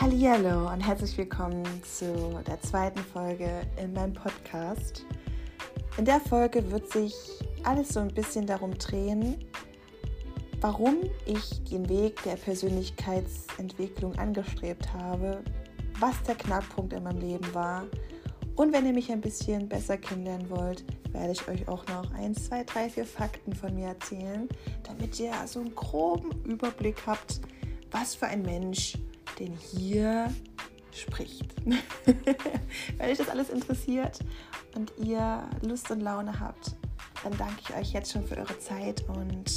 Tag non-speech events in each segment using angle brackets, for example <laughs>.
Hallo und herzlich willkommen zu der zweiten Folge in meinem Podcast. In der Folge wird sich alles so ein bisschen darum drehen, warum ich den Weg der Persönlichkeitsentwicklung angestrebt habe, was der Knackpunkt in meinem Leben war. Und wenn ihr mich ein bisschen besser kennenlernen wollt, werde ich euch auch noch 1, 2, 3, 4 Fakten von mir erzählen, damit ihr so einen groben Überblick habt, was für ein Mensch denn hier spricht. <laughs> Wenn euch das alles interessiert und ihr Lust und Laune habt, dann danke ich euch jetzt schon für eure Zeit und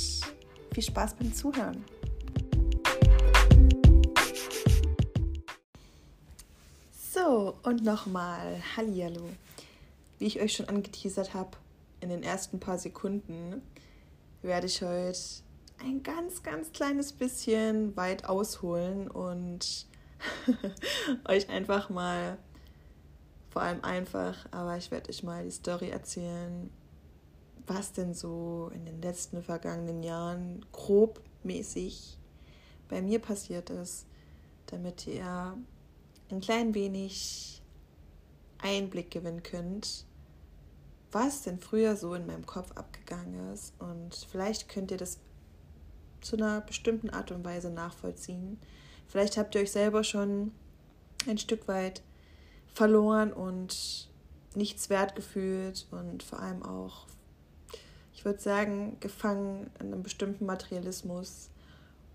viel Spaß beim Zuhören. So, und nochmal Hallihallo. Wie ich euch schon angeteasert habe, in den ersten paar Sekunden werde ich heute ein ganz, ganz kleines bisschen weit ausholen und <laughs> euch einfach mal, vor allem einfach, aber ich werde euch mal die Story erzählen, was denn so in den letzten vergangenen Jahren grobmäßig bei mir passiert ist, damit ihr ein klein wenig Einblick gewinnen könnt, was denn früher so in meinem Kopf abgegangen ist. Und vielleicht könnt ihr das zu einer bestimmten Art und Weise nachvollziehen. Vielleicht habt ihr euch selber schon ein Stück weit verloren und nichts wert gefühlt und vor allem auch, ich würde sagen, gefangen in einem bestimmten Materialismus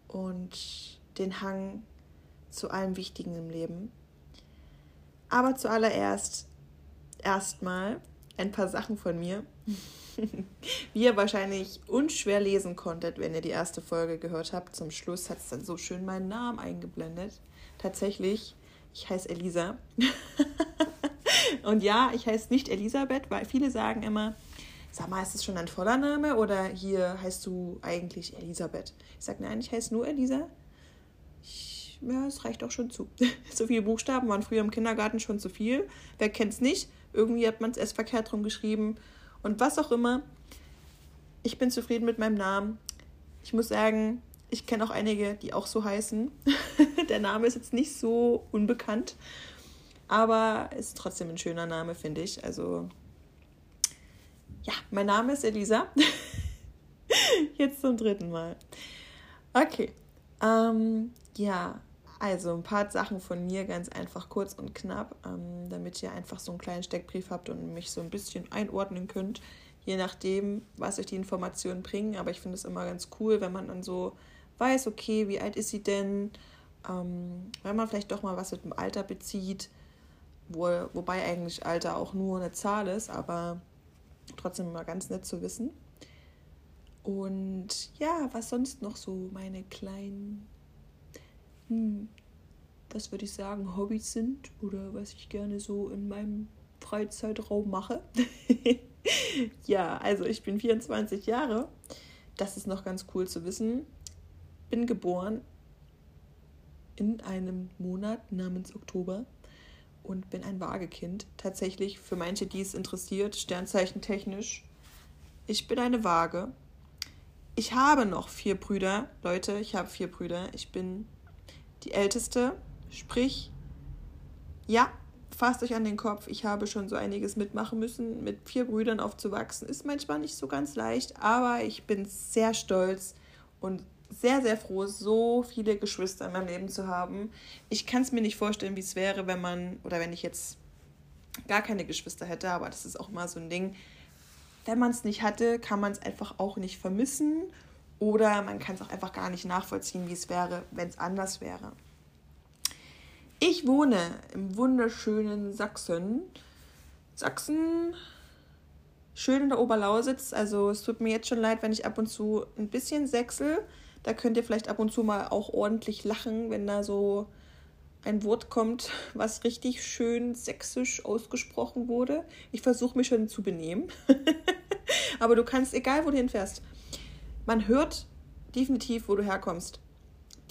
und den Hang zu allem Wichtigen im Leben. Aber zuallererst erstmal ein paar Sachen von mir. <laughs> Wie ihr wahrscheinlich unschwer lesen konntet, wenn ihr die erste Folge gehört habt, zum Schluss hat es dann so schön meinen Namen eingeblendet. Tatsächlich, ich heiße Elisa. <laughs> Und ja, ich heiße nicht Elisabeth, weil viele sagen immer, sag mal, ist das schon ein voller Name oder hier heißt du eigentlich Elisabeth? Ich sage, nein, ich heiße nur Elisa. Ja, es reicht auch schon zu. <laughs> so viele Buchstaben waren früher im Kindergarten schon zu viel. Wer kennt es nicht? Irgendwie hat man es erst verkehrt rum geschrieben und was auch immer. Ich bin zufrieden mit meinem Namen. Ich muss sagen, ich kenne auch einige, die auch so heißen. <laughs> Der Name ist jetzt nicht so unbekannt, aber ist trotzdem ein schöner Name, finde ich. Also, ja, mein Name ist Elisa. <laughs> jetzt zum dritten Mal. Okay. Ähm, ja, also ein paar Sachen von mir ganz einfach kurz und knapp, ähm, damit ihr einfach so einen kleinen Steckbrief habt und mich so ein bisschen einordnen könnt, je nachdem, was euch die Informationen bringen. Aber ich finde es immer ganz cool, wenn man dann so weiß, okay, wie alt ist sie denn? Ähm, wenn man vielleicht doch mal was mit dem Alter bezieht, wo, wobei eigentlich Alter auch nur eine Zahl ist, aber trotzdem immer ganz nett zu wissen. Und ja, was sonst noch so meine kleinen hm, was würde ich sagen, Hobbys sind oder was ich gerne so in meinem Freizeitraum mache. <laughs> ja, also ich bin 24 Jahre. Das ist noch ganz cool zu wissen. Bin geboren in einem Monat namens Oktober und bin ein Waagekind. Tatsächlich für manche, die es interessiert, Sternzeichen technisch. Ich bin eine Waage. Ich habe noch vier Brüder. Leute, ich habe vier Brüder. Ich bin die Älteste. Sprich, ja, fasst euch an den Kopf. Ich habe schon so einiges mitmachen müssen. Mit vier Brüdern aufzuwachsen ist manchmal nicht so ganz leicht, aber ich bin sehr stolz und sehr, sehr froh, so viele Geschwister in meinem Leben zu haben. Ich kann es mir nicht vorstellen, wie es wäre, wenn man, oder wenn ich jetzt gar keine Geschwister hätte, aber das ist auch mal so ein Ding. Wenn man es nicht hatte, kann man es einfach auch nicht vermissen oder man kann es auch einfach gar nicht nachvollziehen, wie es wäre, wenn es anders wäre. Ich wohne im wunderschönen Sachsen. Sachsen, schön in der Oberlausitz. Also es tut mir jetzt schon leid, wenn ich ab und zu ein bisschen sechsel. Da könnt ihr vielleicht ab und zu mal auch ordentlich lachen, wenn da so ein Wort kommt, was richtig schön sächsisch ausgesprochen wurde. Ich versuche mich schon zu benehmen. <laughs> Aber du kannst, egal wo du hinfährst, man hört definitiv, wo du herkommst.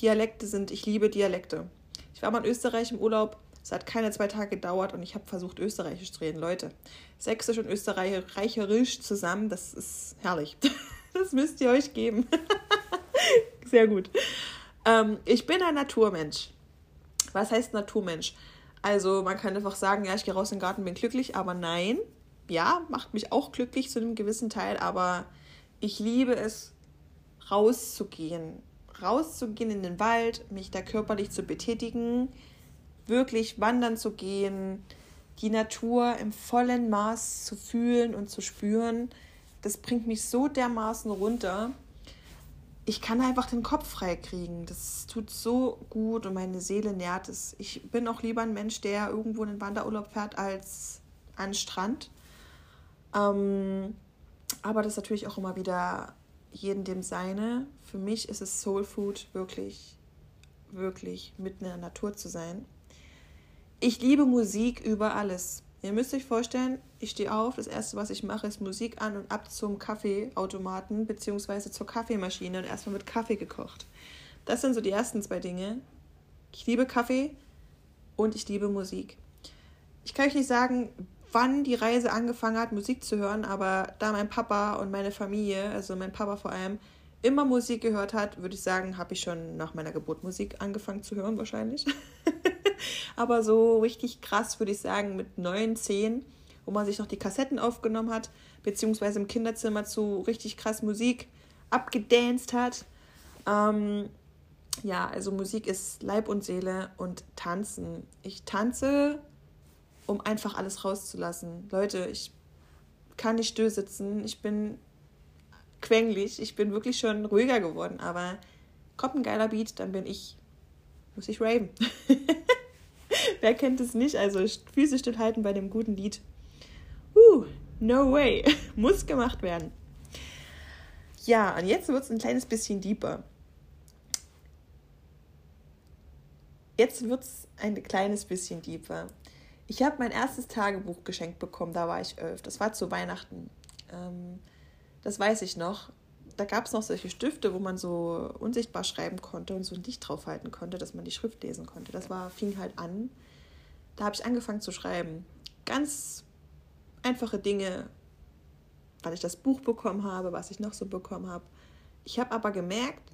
Dialekte sind, ich liebe Dialekte. Ich war mal in Österreich im Urlaub, es hat keine zwei Tage gedauert und ich habe versucht, Österreichisch zu reden. Leute, Sächsisch und Österreicherisch zusammen, das ist herrlich. <laughs> Das müsst ihr euch geben. <laughs> Sehr gut. Ähm, ich bin ein Naturmensch. Was heißt Naturmensch? Also man kann einfach sagen, ja, ich gehe raus in den Garten, bin glücklich, aber nein. Ja, macht mich auch glücklich zu einem gewissen Teil, aber ich liebe es, rauszugehen. Rauszugehen in den Wald, mich da körperlich zu betätigen, wirklich wandern zu gehen, die Natur im vollen Maß zu fühlen und zu spüren. Das bringt mich so dermaßen runter. Ich kann einfach den Kopf frei kriegen. Das tut so gut und meine Seele nährt es. Ich bin auch lieber ein Mensch, der irgendwo in den Wanderurlaub fährt, als an Strand. Ähm, aber das ist natürlich auch immer wieder jeden dem seine. Für mich ist es Soul Food wirklich, wirklich mitten in der Natur zu sein. Ich liebe Musik über alles. Ihr müsst euch vorstellen, ich stehe auf, das erste, was ich mache, ist Musik an und ab zum Kaffeeautomaten bzw. zur Kaffeemaschine und erstmal mit Kaffee gekocht. Das sind so die ersten zwei Dinge. Ich liebe Kaffee und ich liebe Musik. Ich kann euch nicht sagen, wann die Reise angefangen hat, Musik zu hören, aber da mein Papa und meine Familie, also mein Papa vor allem, immer Musik gehört hat, würde ich sagen, habe ich schon nach meiner Geburt Musik angefangen zu hören wahrscheinlich. <laughs> aber so richtig krass würde ich sagen mit neun, zehn, wo man sich noch die Kassetten aufgenommen hat, beziehungsweise im Kinderzimmer zu richtig krass Musik abgedanced hat. Ähm, ja, also Musik ist Leib und Seele und Tanzen. Ich tanze um einfach alles rauszulassen. Leute, ich kann nicht still sitzen, ich bin quengelig, ich bin wirklich schon ruhiger geworden, aber kommt ein geiler Beat, dann bin ich, muss ich raven. <laughs> Wer kennt es nicht? Also Füße stillhalten bei dem guten Lied. Uh, no way. <laughs> muss gemacht werden. Ja, und jetzt wird es ein kleines bisschen deeper. Jetzt wird es ein kleines bisschen deeper. Ich habe mein erstes Tagebuch geschenkt bekommen, da war ich elf. Das war zu Weihnachten. Ähm, das weiß ich noch. Da gab es noch solche Stifte, wo man so unsichtbar schreiben konnte und so ein Licht draufhalten konnte, dass man die Schrift lesen konnte. Das war, fing halt an. Da habe ich angefangen zu schreiben. Ganz einfache Dinge, weil ich das Buch bekommen habe, was ich noch so bekommen habe. Ich habe aber gemerkt,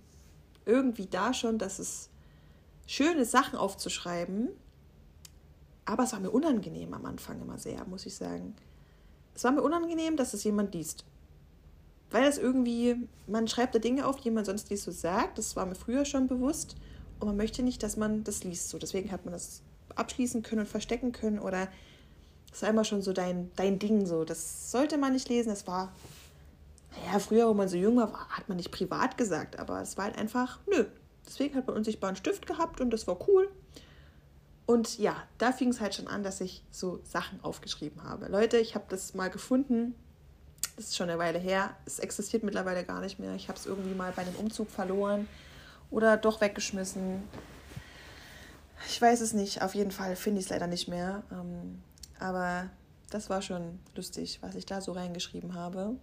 irgendwie da schon, dass es schöne Sachen aufzuschreiben aber es war mir unangenehm am Anfang immer sehr, muss ich sagen. Es war mir unangenehm, dass es jemand liest. Weil es irgendwie, man schreibt da Dinge auf, die man sonst nicht so sagt. Das war mir früher schon bewusst. Und man möchte nicht, dass man das liest. So, deswegen hat man das abschließen können und verstecken können. Oder es war immer schon so dein, dein Ding. So, das sollte man nicht lesen. Das war, naja, früher, wo man so jung war, hat man nicht privat gesagt. Aber es war halt einfach, nö. Deswegen hat man unsichtbaren Stift gehabt und das war cool. Und ja, da fing es halt schon an, dass ich so Sachen aufgeschrieben habe. Leute, ich habe das mal gefunden. Das ist schon eine Weile her. Es existiert mittlerweile gar nicht mehr. Ich habe es irgendwie mal bei einem Umzug verloren oder doch weggeschmissen. Ich weiß es nicht. Auf jeden Fall finde ich es leider nicht mehr. Ähm, aber das war schon lustig, was ich da so reingeschrieben habe.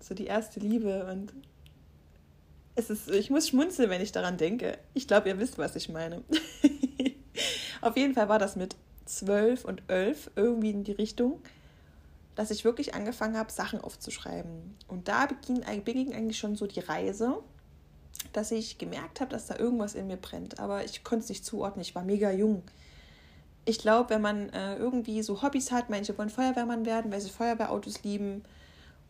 So die erste Liebe und es ist, ich muss schmunzeln, wenn ich daran denke. Ich glaube, ihr wisst, was ich meine. <laughs> Auf jeden Fall war das mit zwölf und elf irgendwie in die Richtung, dass ich wirklich angefangen habe, Sachen aufzuschreiben. Und da beging, beging eigentlich schon so die Reise, dass ich gemerkt habe, dass da irgendwas in mir brennt. Aber ich konnte es nicht zuordnen. Ich war mega jung. Ich glaube, wenn man äh, irgendwie so Hobbys hat, manche wollen Feuerwehrmann werden, weil sie Feuerwehrautos lieben.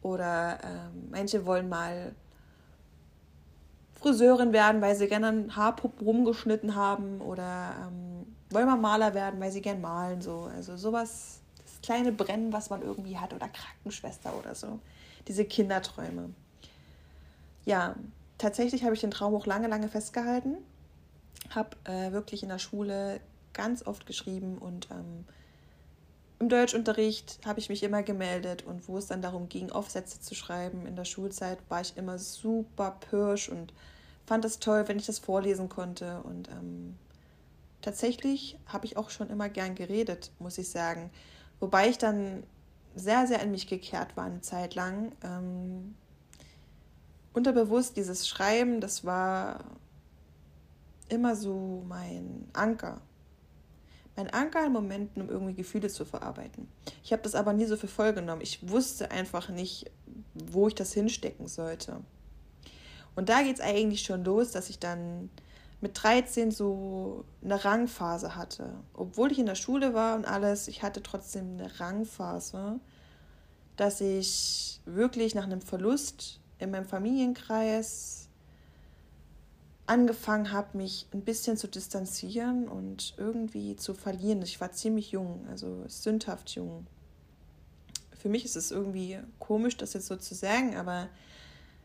Oder äh, manche wollen mal Friseurin werden, weil sie gerne einen Haarpupp rumgeschnitten haben. Oder ähm, wollen wir Maler werden, weil sie gern malen, so. Also sowas, das kleine Brennen, was man irgendwie hat, oder Krankenschwester oder so. Diese Kinderträume. Ja, tatsächlich habe ich den Traum auch lange, lange festgehalten. Habe äh, wirklich in der Schule ganz oft geschrieben und ähm, im Deutschunterricht habe ich mich immer gemeldet und wo es dann darum ging, Aufsätze zu schreiben in der Schulzeit, war ich immer super pirsch und fand es toll, wenn ich das vorlesen konnte und ähm, tatsächlich habe ich auch schon immer gern geredet, muss ich sagen. Wobei ich dann sehr, sehr in mich gekehrt war eine Zeit lang. Ähm, unterbewusst dieses Schreiben, das war immer so mein Anker. Mein Anker in Momenten, um irgendwie Gefühle zu verarbeiten. Ich habe das aber nie so für voll genommen. Ich wusste einfach nicht, wo ich das hinstecken sollte. Und da geht es eigentlich schon los, dass ich dann mit 13 so eine Rangphase hatte. Obwohl ich in der Schule war und alles, ich hatte trotzdem eine Rangphase, dass ich wirklich nach einem Verlust in meinem Familienkreis angefangen habe, mich ein bisschen zu distanzieren und irgendwie zu verlieren. Ich war ziemlich jung, also sündhaft jung. Für mich ist es irgendwie komisch, das jetzt so zu sagen, aber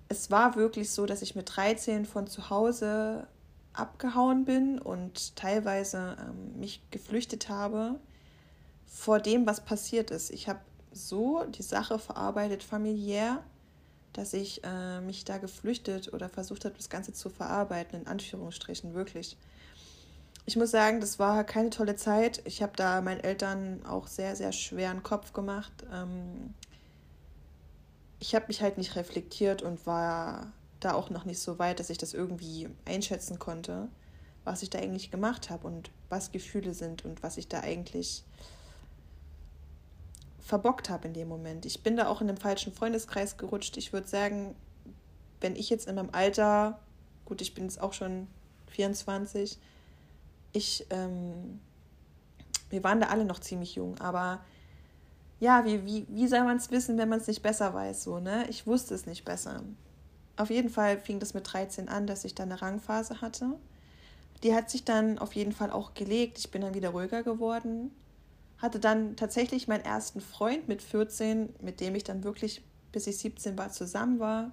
es war wirklich so, dass ich mit 13 von zu Hause abgehauen bin und teilweise ähm, mich geflüchtet habe vor dem, was passiert ist. Ich habe so die Sache verarbeitet familiär, dass ich äh, mich da geflüchtet oder versucht habe, das Ganze zu verarbeiten, in Anführungsstrichen, wirklich. Ich muss sagen, das war keine tolle Zeit. Ich habe da meinen Eltern auch sehr, sehr schweren Kopf gemacht. Ähm, ich habe mich halt nicht reflektiert und war da auch noch nicht so weit, dass ich das irgendwie einschätzen konnte, was ich da eigentlich gemacht habe und was Gefühle sind und was ich da eigentlich verbockt habe in dem Moment. Ich bin da auch in den falschen Freundeskreis gerutscht. Ich würde sagen, wenn ich jetzt in meinem Alter, gut, ich bin jetzt auch schon 24, ich, ähm, wir waren da alle noch ziemlich jung, aber ja, wie, wie, wie soll man es wissen, wenn man es nicht besser weiß, so, ne? Ich wusste es nicht besser. Auf jeden Fall fing das mit 13 an, dass ich dann eine Rangphase hatte. Die hat sich dann auf jeden Fall auch gelegt. Ich bin dann wieder ruhiger geworden hatte dann tatsächlich meinen ersten Freund mit 14, mit dem ich dann wirklich bis ich 17 war zusammen war.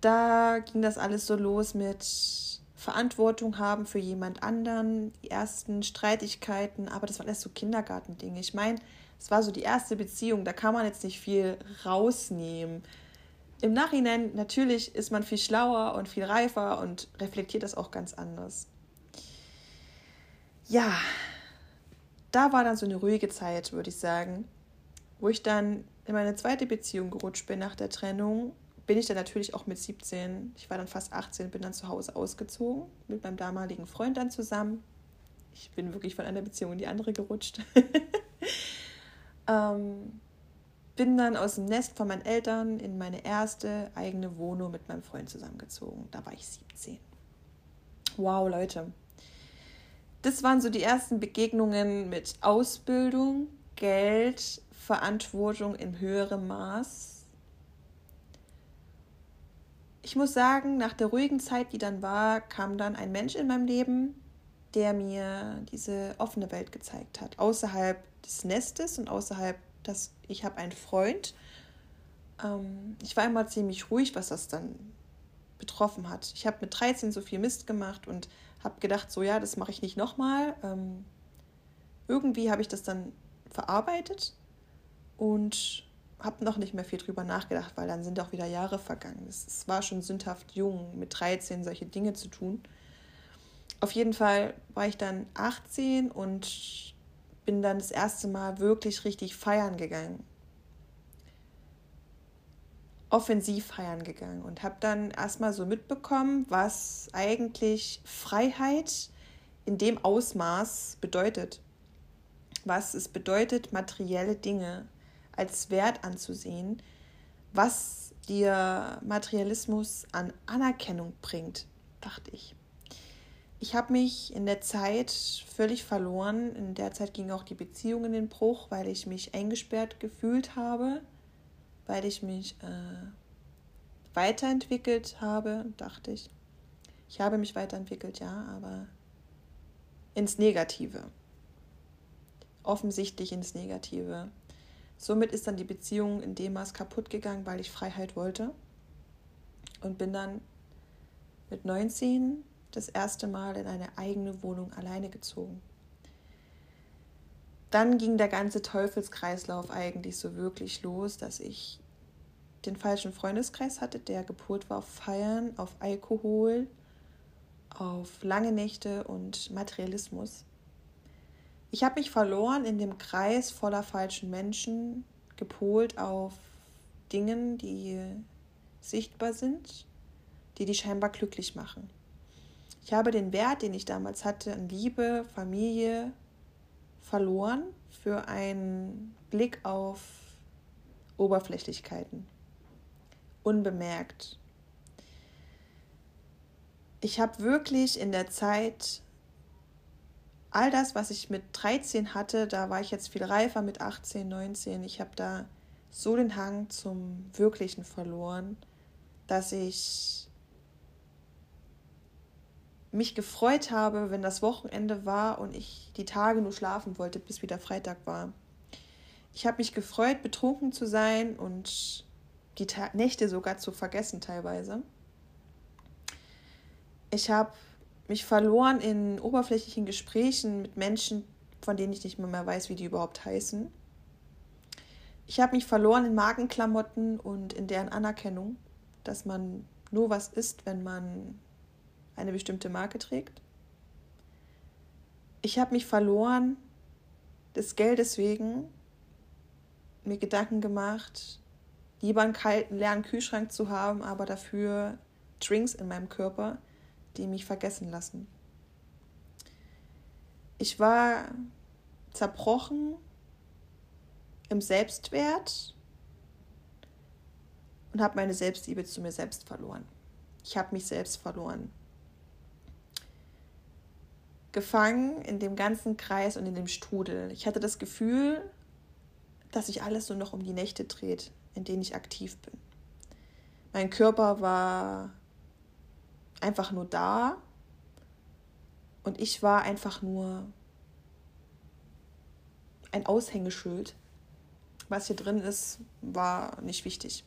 Da ging das alles so los mit Verantwortung haben für jemand anderen, die ersten Streitigkeiten, aber das waren alles so Kindergartendinge. Ich meine, es war so die erste Beziehung, da kann man jetzt nicht viel rausnehmen. Im Nachhinein natürlich ist man viel schlauer und viel reifer und reflektiert das auch ganz anders. Ja, da war dann so eine ruhige Zeit, würde ich sagen, wo ich dann in meine zweite Beziehung gerutscht bin nach der Trennung. Bin ich dann natürlich auch mit 17, ich war dann fast 18, bin dann zu Hause ausgezogen, mit meinem damaligen Freund dann zusammen. Ich bin wirklich von einer Beziehung in die andere gerutscht. <laughs> ähm, bin dann aus dem Nest von meinen Eltern in meine erste eigene Wohnung mit meinem Freund zusammengezogen. Da war ich 17. Wow, Leute das waren so die ersten Begegnungen mit Ausbildung, Geld, Verantwortung in höherem Maß. Ich muss sagen, nach der ruhigen Zeit, die dann war, kam dann ein Mensch in meinem Leben, der mir diese offene Welt gezeigt hat. Außerhalb des Nestes und außerhalb, dass ich habe einen Freund. Ähm, ich war immer ziemlich ruhig, was das dann betroffen hat. Ich habe mit 13 so viel Mist gemacht und habe gedacht, so ja, das mache ich nicht nochmal. Ähm, irgendwie habe ich das dann verarbeitet und habe noch nicht mehr viel drüber nachgedacht, weil dann sind auch wieder Jahre vergangen. Es, war schon sündhaft jung, mit 13 solche Dinge zu tun. Auf jeden Fall war ich dann 18 und bin dann das erste Mal wirklich richtig feiern gegangen offensiv feiern gegangen und habe dann erstmal so mitbekommen, was eigentlich Freiheit in dem Ausmaß bedeutet. Was es bedeutet, materielle Dinge als Wert anzusehen, was dir Materialismus an Anerkennung bringt, dachte ich. Ich habe mich in der Zeit völlig verloren. In der Zeit ging auch die Beziehung in den Bruch, weil ich mich eingesperrt gefühlt habe weil ich mich äh, weiterentwickelt habe, dachte ich. Ich habe mich weiterentwickelt, ja, aber ins Negative. Offensichtlich ins Negative. Somit ist dann die Beziehung in dem Maß kaputt gegangen, weil ich Freiheit wollte. Und bin dann mit 19 das erste Mal in eine eigene Wohnung alleine gezogen dann ging der ganze Teufelskreislauf eigentlich so wirklich los, dass ich den falschen Freundeskreis hatte, der gepolt war auf Feiern, auf Alkohol, auf lange Nächte und Materialismus. Ich habe mich verloren in dem Kreis voller falschen Menschen, gepolt auf Dingen, die sichtbar sind, die die scheinbar glücklich machen. Ich habe den Wert, den ich damals hatte, an Liebe, Familie, verloren für einen Blick auf Oberflächlichkeiten. Unbemerkt. ich habe wirklich in der Zeit all das, was ich mit 13 hatte, da war ich jetzt viel reifer mit 18, 19. Ich habe da so den Hang zum Wirklichen verloren, dass ich mich gefreut habe, wenn das Wochenende war und ich die Tage nur schlafen wollte, bis wieder Freitag war. Ich habe mich gefreut, betrunken zu sein und die Ta Nächte sogar zu vergessen teilweise. Ich habe mich verloren in oberflächlichen Gesprächen mit Menschen, von denen ich nicht mehr, mehr weiß, wie die überhaupt heißen. Ich habe mich verloren in Magenklamotten und in deren Anerkennung, dass man nur was isst, wenn man eine bestimmte Marke trägt. Ich habe mich verloren des Geldes wegen, mir Gedanken gemacht, lieber einen kalten, leeren Kühlschrank zu haben, aber dafür Drinks in meinem Körper, die mich vergessen lassen. Ich war zerbrochen im Selbstwert und habe meine Selbstliebe zu mir selbst verloren. Ich habe mich selbst verloren. Gefangen in dem ganzen Kreis und in dem Strudel. Ich hatte das Gefühl, dass sich alles nur noch um die Nächte dreht, in denen ich aktiv bin. Mein Körper war einfach nur da und ich war einfach nur ein Aushängeschild. Was hier drin ist, war nicht wichtig.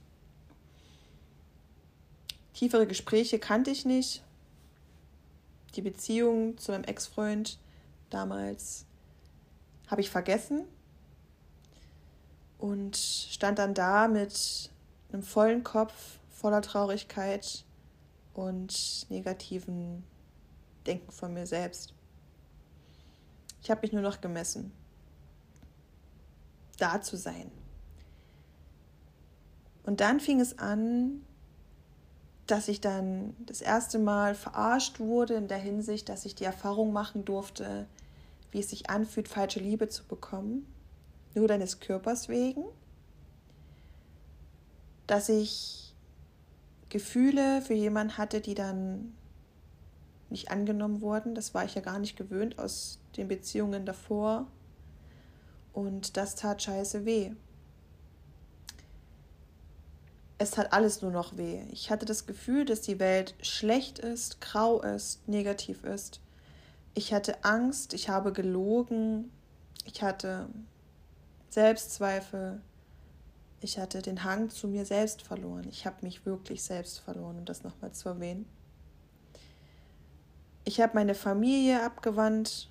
Tiefere Gespräche kannte ich nicht. Die Beziehung zu meinem Ex-Freund damals habe ich vergessen und stand dann da mit einem vollen Kopf voller Traurigkeit und negativen Denken von mir selbst. Ich habe mich nur noch gemessen, da zu sein. Und dann fing es an, dass ich dann das erste Mal verarscht wurde in der Hinsicht, dass ich die Erfahrung machen durfte, wie es sich anfühlt, falsche Liebe zu bekommen, nur deines Körpers wegen, dass ich Gefühle für jemanden hatte, die dann nicht angenommen wurden. Das war ich ja gar nicht gewöhnt aus den Beziehungen davor. Und das tat scheiße weh. Es tat alles nur noch weh. Ich hatte das Gefühl, dass die Welt schlecht ist, grau ist, negativ ist. Ich hatte Angst, ich habe gelogen, ich hatte Selbstzweifel, ich hatte den Hang zu mir selbst verloren. Ich habe mich wirklich selbst verloren, um das nochmal zu erwähnen. Ich habe meine Familie abgewandt.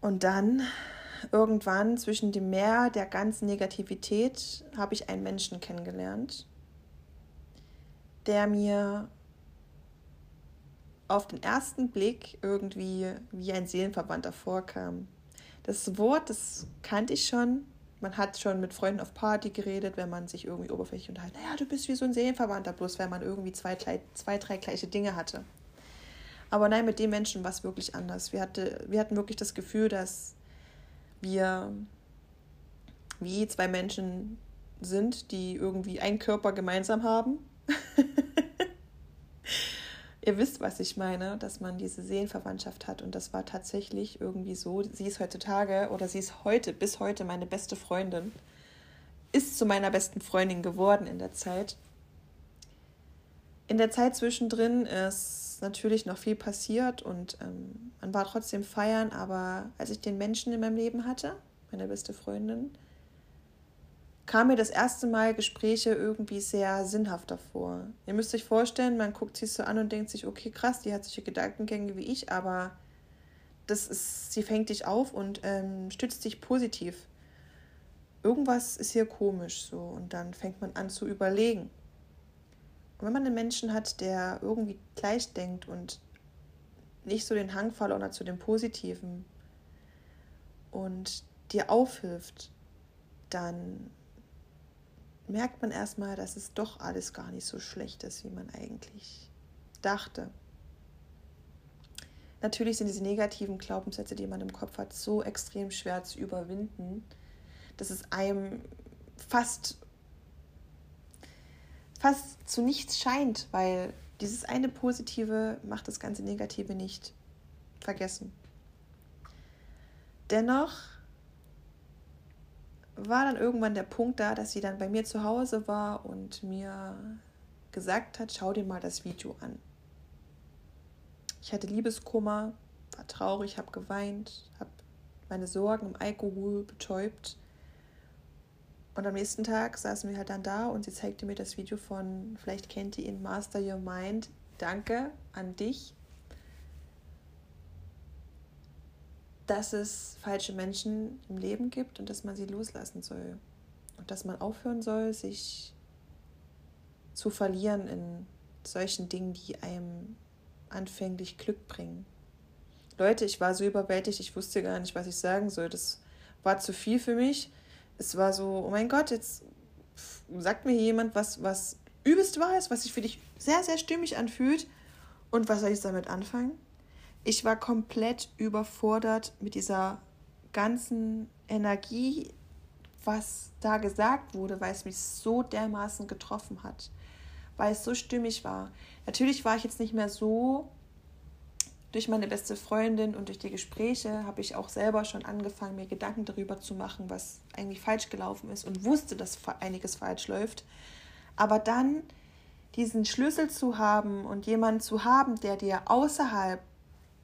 Und dann, irgendwann zwischen dem Meer der ganzen Negativität, habe ich einen Menschen kennengelernt, der mir auf den ersten Blick irgendwie wie ein Seelenverwandter vorkam. Das Wort, das kannte ich schon. Man hat schon mit Freunden auf Party geredet, wenn man sich irgendwie oberflächlich unterhalten. Naja, du bist wie so ein Seelenverwandter, bloß weil man irgendwie zwei, zwei, drei gleiche Dinge hatte. Aber nein, mit dem Menschen war es wirklich anders. Wir, hatte, wir hatten wirklich das Gefühl, dass wir wie zwei Menschen sind, die irgendwie einen Körper gemeinsam haben. <laughs> Ihr wisst, was ich meine, dass man diese Seelenverwandtschaft hat. Und das war tatsächlich irgendwie so. Sie ist heutzutage oder sie ist heute, bis heute meine beste Freundin. Ist zu meiner besten Freundin geworden in der Zeit. In der Zeit zwischendrin ist natürlich noch viel passiert und ähm, man war trotzdem feiern, aber als ich den Menschen in meinem Leben hatte, meine beste Freundin, kam mir das erste Mal Gespräche irgendwie sehr sinnhafter vor. Ihr müsst euch vorstellen, man guckt sich so an und denkt sich, okay, krass, die hat solche Gedankengänge wie ich, aber das ist, sie fängt dich auf und ähm, stützt dich positiv. Irgendwas ist hier komisch so und dann fängt man an zu überlegen. Und wenn man einen Menschen hat, der irgendwie gleich denkt und nicht so den Hang verloren zu dem Positiven und dir aufhilft, dann merkt man erstmal, dass es doch alles gar nicht so schlecht ist, wie man eigentlich dachte. Natürlich sind diese negativen Glaubenssätze, die man im Kopf hat, so extrem schwer zu überwinden, dass es einem fast fast zu nichts scheint, weil dieses eine Positive macht das ganze Negative nicht vergessen. Dennoch war dann irgendwann der Punkt da, dass sie dann bei mir zu Hause war und mir gesagt hat, schau dir mal das Video an. Ich hatte Liebeskummer, war traurig, habe geweint, habe meine Sorgen im Alkohol betäubt. Und am nächsten Tag saßen wir halt dann da und sie zeigte mir das Video von, vielleicht kennt ihr ihn, Master Your Mind. Danke an dich, dass es falsche Menschen im Leben gibt und dass man sie loslassen soll. Und dass man aufhören soll, sich zu verlieren in solchen Dingen, die einem anfänglich Glück bringen. Leute, ich war so überwältigt, ich wusste gar nicht, was ich sagen soll. Das war zu viel für mich. Es war so, oh mein Gott, jetzt sagt mir jemand was, was übelst wahr ist, was sich für dich sehr, sehr stimmig anfühlt. Und was soll ich damit anfangen? ich war komplett überfordert mit dieser ganzen Energie, was da gesagt wurde, weil es mich so dermaßen getroffen hat, weil es so stimmig war. Natürlich war ich jetzt nicht mehr so durch meine beste Freundin und durch die Gespräche habe ich auch selber schon angefangen, mir Gedanken darüber zu machen, was eigentlich falsch gelaufen ist und wusste, dass einiges falsch läuft. Aber dann diesen Schlüssel zu haben und jemanden zu haben, der dir außerhalb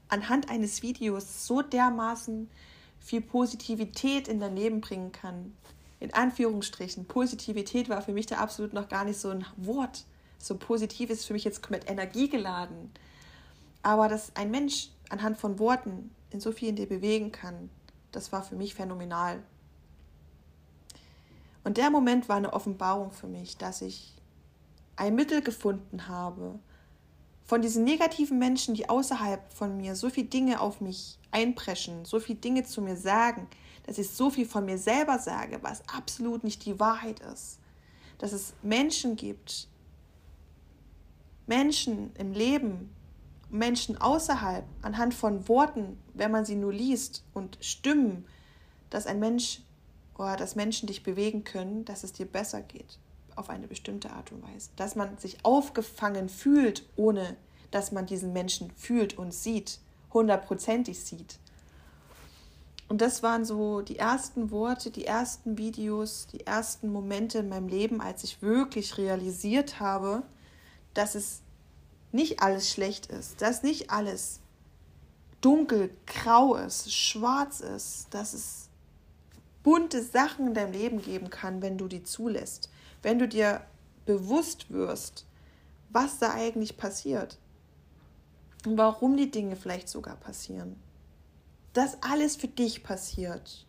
anhand eines Videos so dermaßen viel Positivität in dein Leben bringen kann. In Anführungsstrichen. Positivität war für mich da absolut noch gar nicht so ein Wort. So positiv ist für mich jetzt komplett energiegeladen. Aber dass ein Mensch anhand von Worten in so viel in dir bewegen kann, das war für mich phänomenal. Und der Moment war eine Offenbarung für mich, dass ich ein Mittel gefunden habe, von diesen negativen Menschen, die außerhalb von mir so viele Dinge auf mich einpreschen, so viele Dinge zu mir sagen, dass ich so viel von mir selber sage, was absolut nicht die Wahrheit ist. Dass es Menschen gibt, Menschen im Leben, Menschen außerhalb, anhand von Worten, wenn man sie nur liest und Stimmen, dass ein Mensch oder dass Menschen dich bewegen können, dass es dir besser geht auf eine bestimmte Art und Weise. Dass man sich aufgefangen fühlt, ohne dass man diesen Menschen fühlt und sieht, hundertprozentig sieht. Und das waren so die ersten Worte, die ersten Videos, die ersten Momente in meinem Leben, als ich wirklich realisiert habe, dass es nicht alles schlecht ist, dass nicht alles dunkel, grau ist, schwarz ist, dass es bunte Sachen in deinem Leben geben kann, wenn du die zulässt wenn du dir bewusst wirst, was da eigentlich passiert und warum die Dinge vielleicht sogar passieren. Dass alles für dich passiert.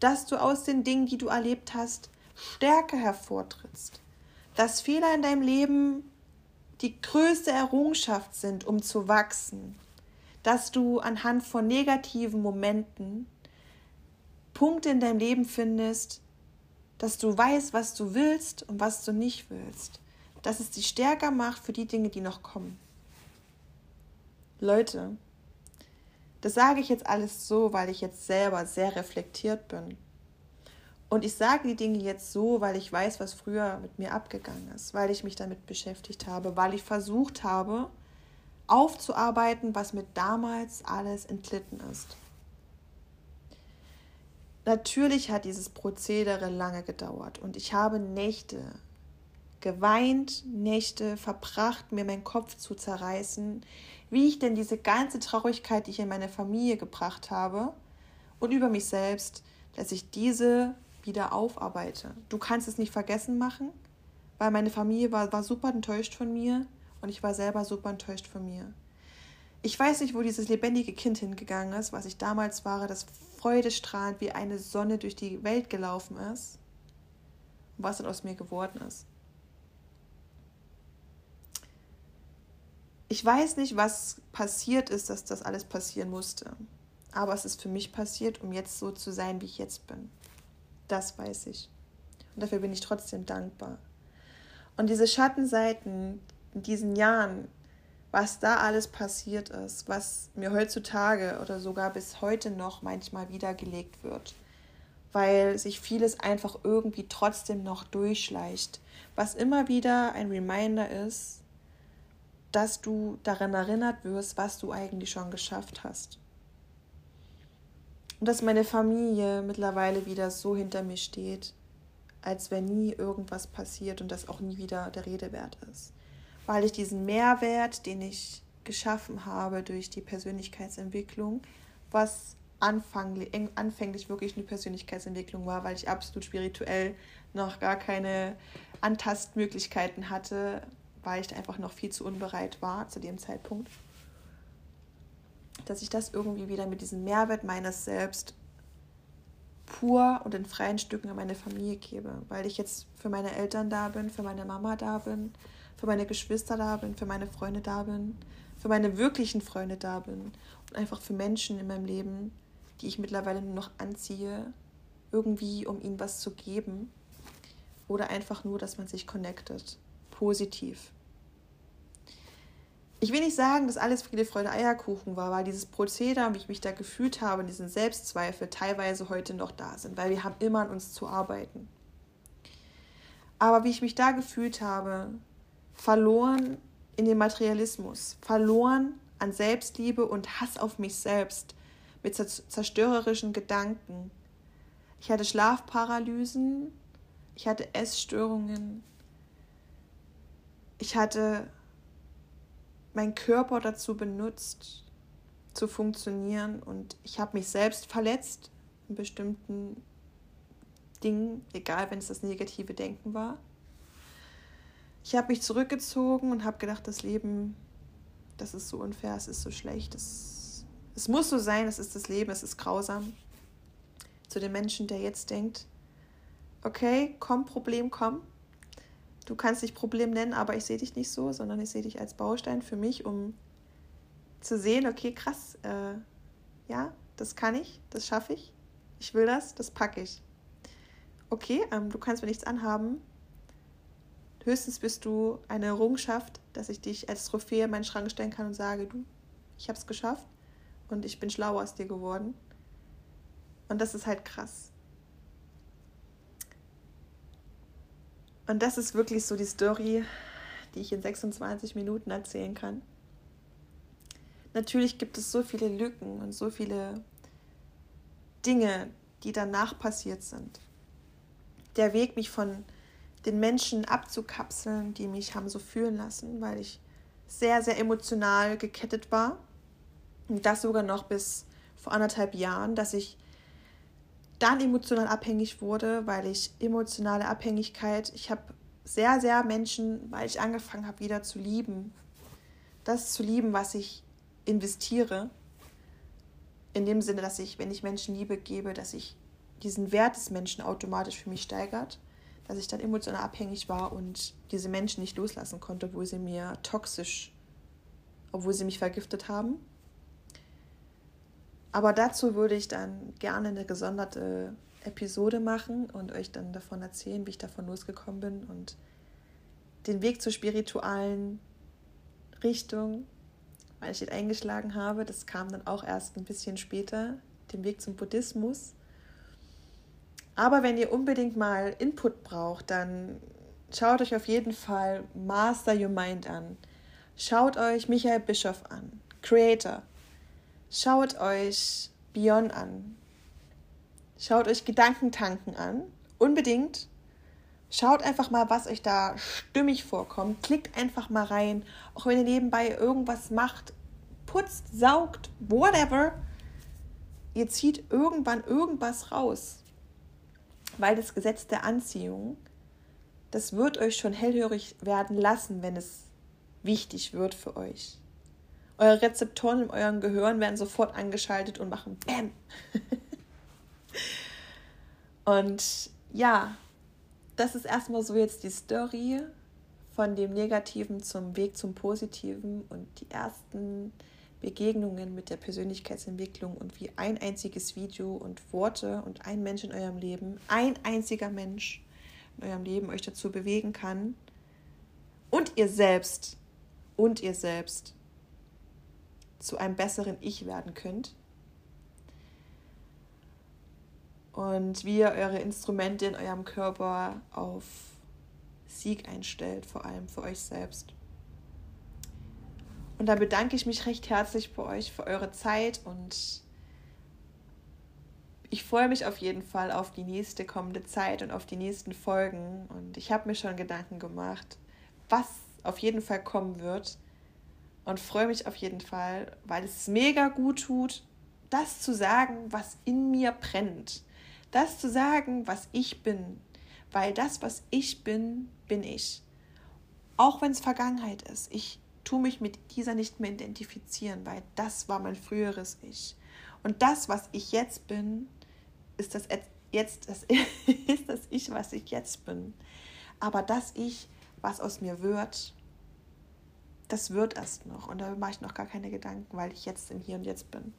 Dass du aus den Dingen, die du erlebt hast, Stärke hervortrittst. Dass Fehler in deinem Leben die größte Errungenschaft sind, um zu wachsen. Dass du anhand von negativen Momenten Punkte in deinem Leben findest, dass du weißt, was du willst und was du nicht willst. Dass es dich stärker macht für die Dinge, die noch kommen. Leute, das sage ich jetzt alles so, weil ich jetzt selber sehr reflektiert bin. Und ich sage die Dinge jetzt so, weil ich weiß, was früher mit mir abgegangen ist, weil ich mich damit beschäftigt habe, weil ich versucht habe, aufzuarbeiten, was mir damals alles entglitten ist. Natürlich hat dieses Prozedere lange gedauert und ich habe Nächte geweint, Nächte verbracht, mir meinen Kopf zu zerreißen, wie ich denn diese ganze Traurigkeit, die ich in meine Familie gebracht habe und über mich selbst, dass ich diese wieder aufarbeite. Du kannst es nicht vergessen machen, weil meine Familie war, war super enttäuscht von mir und ich war selber super enttäuscht von mir. Ich weiß nicht, wo dieses lebendige Kind hingegangen ist, was ich damals war, das freudestrahlend wie eine Sonne durch die Welt gelaufen ist und was dann aus mir geworden ist. Ich weiß nicht, was passiert ist, dass das alles passieren musste. Aber es ist für mich passiert, um jetzt so zu sein, wie ich jetzt bin. Das weiß ich. Und dafür bin ich trotzdem dankbar. Und diese Schattenseiten in diesen Jahren, was da alles passiert ist, was mir heutzutage oder sogar bis heute noch manchmal wiedergelegt wird, weil sich vieles einfach irgendwie trotzdem noch durchschleicht. Was immer wieder ein Reminder ist, dass du daran erinnert wirst, was du eigentlich schon geschafft hast. Und dass meine Familie mittlerweile wieder so hinter mir steht, als wenn nie irgendwas passiert und das auch nie wieder der Rede wert ist. Weil ich diesen Mehrwert, den ich geschaffen habe durch die Persönlichkeitsentwicklung, was anfänglich wirklich eine Persönlichkeitsentwicklung war, weil ich absolut spirituell noch gar keine Antastmöglichkeiten hatte, weil ich einfach noch viel zu unbereit war zu dem Zeitpunkt, dass ich das irgendwie wieder mit diesem Mehrwert meines Selbst pur und in freien Stücken an meine Familie gebe, weil ich jetzt für meine Eltern da bin, für meine Mama da bin, für meine Geschwister da bin, für meine Freunde da bin, für meine wirklichen Freunde da bin und einfach für Menschen in meinem Leben, die ich mittlerweile nur noch anziehe, irgendwie, um ihnen was zu geben. Oder einfach nur, dass man sich connectet. Positiv. Ich will nicht sagen, dass alles Friede, Freude, Eierkuchen war, weil dieses Prozedere, wie ich mich da gefühlt habe, diesen Selbstzweifel teilweise heute noch da sind, weil wir haben immer an uns zu arbeiten. Aber wie ich mich da gefühlt habe, verloren in den Materialismus, verloren an Selbstliebe und Hass auf mich selbst, mit zerstörerischen Gedanken. Ich hatte Schlafparalysen, ich hatte Essstörungen, ich hatte meinen Körper dazu benutzt, zu funktionieren und ich habe mich selbst verletzt in bestimmten Dingen, egal wenn es das negative Denken war. Ich habe mich zurückgezogen und habe gedacht, das Leben, das ist so unfair, es ist so schlecht, es es muss so sein, es ist das Leben, es ist grausam. Zu dem Menschen, der jetzt denkt, okay, komm, Problem, komm. Du kannst dich Problem nennen, aber ich sehe dich nicht so, sondern ich sehe dich als Baustein für mich, um zu sehen, okay, krass, äh, ja, das kann ich, das schaffe ich, ich will das, das packe ich. Okay, ähm, du kannst mir nichts anhaben. Höchstens bist du eine Errungenschaft, dass ich dich als Trophäe in meinen Schrank stellen kann und sage, du, ich habe es geschafft und ich bin schlauer aus dir geworden. Und das ist halt krass. Und das ist wirklich so die Story, die ich in 26 Minuten erzählen kann. Natürlich gibt es so viele Lücken und so viele Dinge, die danach passiert sind. Der Weg, mich von den Menschen abzukapseln, die mich haben so fühlen lassen, weil ich sehr, sehr emotional gekettet war und das sogar noch bis vor anderthalb Jahren, dass ich dann emotional abhängig wurde, weil ich emotionale Abhängigkeit, ich habe sehr, sehr Menschen, weil ich angefangen habe, wieder zu lieben. Das zu lieben, was ich investiere. In dem Sinne, dass ich, wenn ich Menschen Liebe gebe, dass ich diesen Wert des Menschen automatisch für mich steigert, dass ich dann emotional abhängig war und diese Menschen nicht loslassen konnte, obwohl sie mir toxisch, obwohl sie mich vergiftet haben. Aber dazu würde ich dann gerne eine gesonderte Episode machen und euch dann davon erzählen, wie ich davon losgekommen bin und den Weg zur spiritualen Richtung, weil ich den eingeschlagen habe. Das kam dann auch erst ein bisschen später, den Weg zum Buddhismus. Aber wenn ihr unbedingt mal Input braucht, dann schaut euch auf jeden Fall Master Your Mind an. Schaut euch Michael Bischoff an, Creator. Schaut euch Beyond an. Schaut euch Gedankentanken an. Unbedingt. Schaut einfach mal, was euch da stimmig vorkommt. Klickt einfach mal rein. Auch wenn ihr nebenbei irgendwas macht, putzt, saugt, whatever. Ihr zieht irgendwann irgendwas raus. Weil das Gesetz der Anziehung, das wird euch schon hellhörig werden lassen, wenn es wichtig wird für euch. Eure Rezeptoren in eurem Gehirn werden sofort angeschaltet und machen Bäm. <laughs> und ja, das ist erstmal so jetzt die Story von dem Negativen zum Weg zum Positiven und die ersten Begegnungen mit der Persönlichkeitsentwicklung und wie ein einziges Video und Worte und ein Mensch in eurem Leben, ein einziger Mensch in eurem Leben euch dazu bewegen kann. Und ihr selbst. Und ihr selbst zu einem besseren Ich werden könnt. und wie ihr eure Instrumente in eurem Körper auf Sieg einstellt, vor allem für euch selbst. Und da bedanke ich mich recht herzlich bei euch für eure Zeit und ich freue mich auf jeden Fall auf die nächste kommende Zeit und auf die nächsten Folgen. Und ich habe mir schon Gedanken gemacht, was auf jeden Fall kommen wird. Und freue mich auf jeden Fall, weil es mega gut tut, das zu sagen, was in mir brennt. Das zu sagen, was ich bin. Weil das, was ich bin, bin ich. Auch wenn es Vergangenheit ist. Ich tue mich mit dieser nicht mehr identifizieren, weil das war mein früheres Ich. Und das, was ich jetzt bin, ist das jetzt das, <laughs> ist das Ich, was ich jetzt bin. Aber das Ich, was aus mir wird, das wird erst noch. Und da mache ich noch gar keine Gedanken, weil ich jetzt im Hier und Jetzt bin.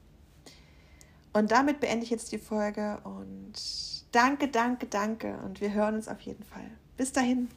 Und damit beende ich jetzt die Folge und danke, danke, danke. Und wir hören uns auf jeden Fall. Bis dahin.